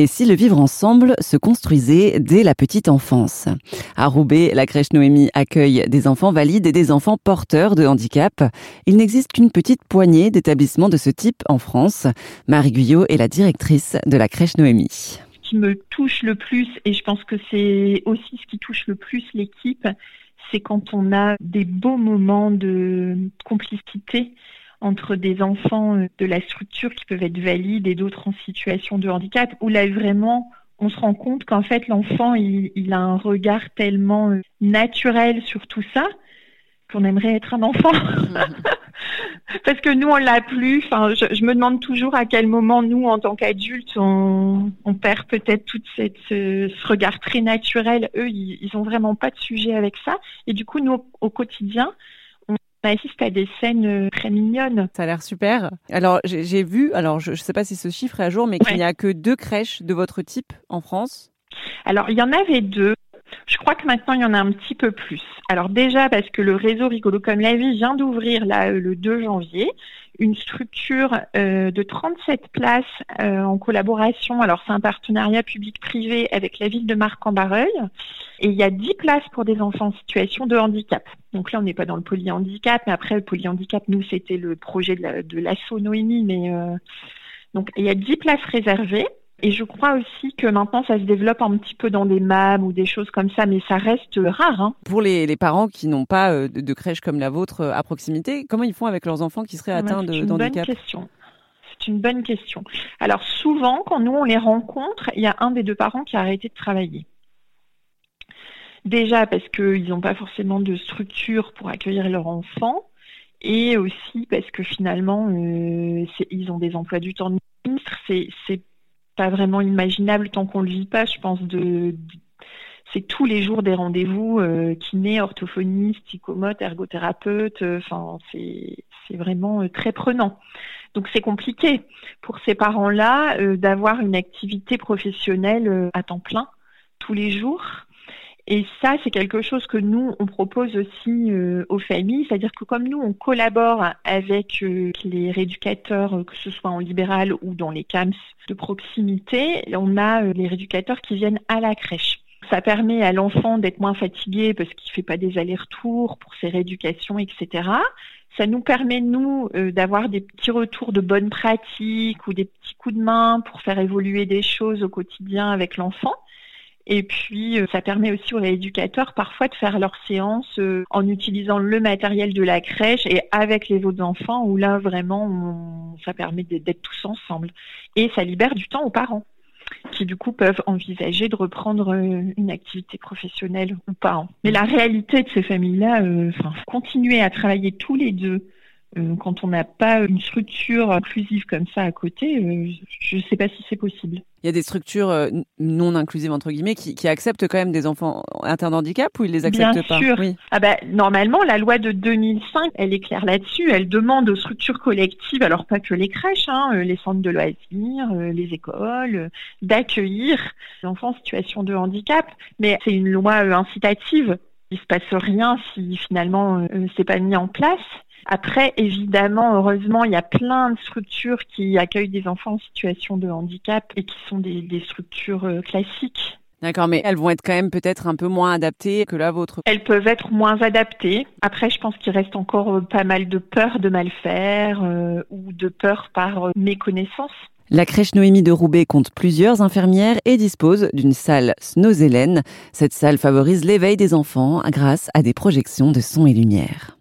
Et si le vivre ensemble se construisait dès la petite enfance? À Roubaix, la crèche Noémie accueille des enfants valides et des enfants porteurs de handicap. Il n'existe qu'une petite poignée d'établissements de ce type en France. Marie Guyot est la directrice de la crèche Noémie. Ce qui me touche le plus, et je pense que c'est aussi ce qui touche le plus l'équipe, c'est quand on a des beaux moments de complicité entre des enfants euh, de la structure qui peuvent être valides et d'autres en situation de handicap, où là vraiment on se rend compte qu'en fait l'enfant il, a un regard tellement euh, naturel sur tout ça qu'on aimerait être un enfant. Parce que nous on l'a plus. Enfin, je, me demande toujours à quel moment nous en tant qu'adultes on, perd peut-être tout cette, ce, regard très naturel. Eux ils, ils ont vraiment pas de sujet avec ça. Et du coup nous au quotidien assiste à des scènes euh, très mignonnes. Ça a l'air super. Alors j'ai vu, alors je ne sais pas si ce chiffre est à jour, mais qu'il n'y a que deux crèches de votre type en France? Alors il y en avait deux. Crois que maintenant il y en a un petit peu plus. Alors déjà parce que le réseau Rigolo comme la vie vient d'ouvrir là euh, le 2 janvier une structure euh, de 37 places euh, en collaboration. Alors c'est un partenariat public-privé avec la ville de Marc-en-Barreuil. Et il y a 10 places pour des enfants en situation de handicap. Donc là, on n'est pas dans le polyhandicap, mais après, le polyhandicap, nous, c'était le projet de l'assaut Noémie. Mais donc, il y a 10 places réservées. Et je crois aussi que maintenant, ça se développe un petit peu dans des MAM ou des choses comme ça, mais ça reste rare. Hein. Pour les, les, parents qui n'ont pas euh, de, crèche comme la vôtre euh, à proximité, comment ils font avec leurs enfants qui seraient atteints de, d'handicap C'est une bonne question. C'est une bonne question. Alors souvent, quand nous on les rencontre, il y a un des deux parents qui a arrêté de travailler. Déjà parce qu'ils n'ont pas forcément de structure pour accueillir leur enfant, et aussi parce que finalement, euh, ils ont des emplois du temps de ministre. C'est pas vraiment imaginable tant qu'on le vit pas. Je pense de, c'est tous les jours des rendez-vous euh, kiné, orthophoniste, psychomote, ergothérapeute. Euh, enfin, c'est c'est vraiment euh, très prenant. Donc c'est compliqué pour ces parents-là euh, d'avoir une activité professionnelle à temps plein tous les jours. Et ça, c'est quelque chose que nous, on propose aussi euh, aux familles, c'est-à-dire que comme nous, on collabore avec euh, les rééducateurs, euh, que ce soit en libéral ou dans les CAMS de proximité, on a les rééducateurs qui viennent à la crèche. Ça permet à l'enfant d'être moins fatigué parce qu'il ne fait pas des allers-retours pour ses rééducations, etc. Ça nous permet, nous, d'avoir des petits retours de bonnes pratiques ou des petits coups de main pour faire évoluer des choses au quotidien avec l'enfant. Et puis, euh, ça permet aussi aux rééducateurs parfois de faire leurs séances euh, en utilisant le matériel de la crèche et avec les autres enfants, où là, vraiment, ça permet d'être tous ensemble. Et ça libère du temps aux parents qui du coup peuvent envisager de reprendre euh, une activité professionnelle ou pas. Hein. Mais la réalité de ces familles-là, continuer à travailler tous les deux quand on n'a pas une structure inclusive comme ça à côté, euh, je ne sais pas si c'est possible. Il y a des structures euh, non inclusives entre guillemets qui, qui, acceptent quand même des enfants atteints d'handicap ou ils les acceptent Bien pas? sûr. Oui. Ah bah, normalement, la loi de 2005, elle est claire là-dessus. Elle demande aux structures collectives, alors pas que les crèches, hein, les centres de loisirs, les écoles, d'accueillir les enfants en situation de handicap. Mais c'est une loi incitative. Il se passe rien si finalement c'est pas mis en place. Après, évidemment, heureusement, il y a plein de structures qui accueillent des enfants en situation de handicap et qui sont des, structures euh, classiques. D'accord, mais elles vont être quand même peut-être un peu moins adaptées que la vôtre. Elles peuvent être moins adaptées. Après, je pense qu'il reste encore euh, pas mal de peur de mal faire euh, ou de peur par méconnaissance. La crèche Noémie de Roubaix compte plusieurs infirmières et dispose d'une salle Snozelen. Cette salle favorise l'éveil des enfants grâce à des projections de son et lumière.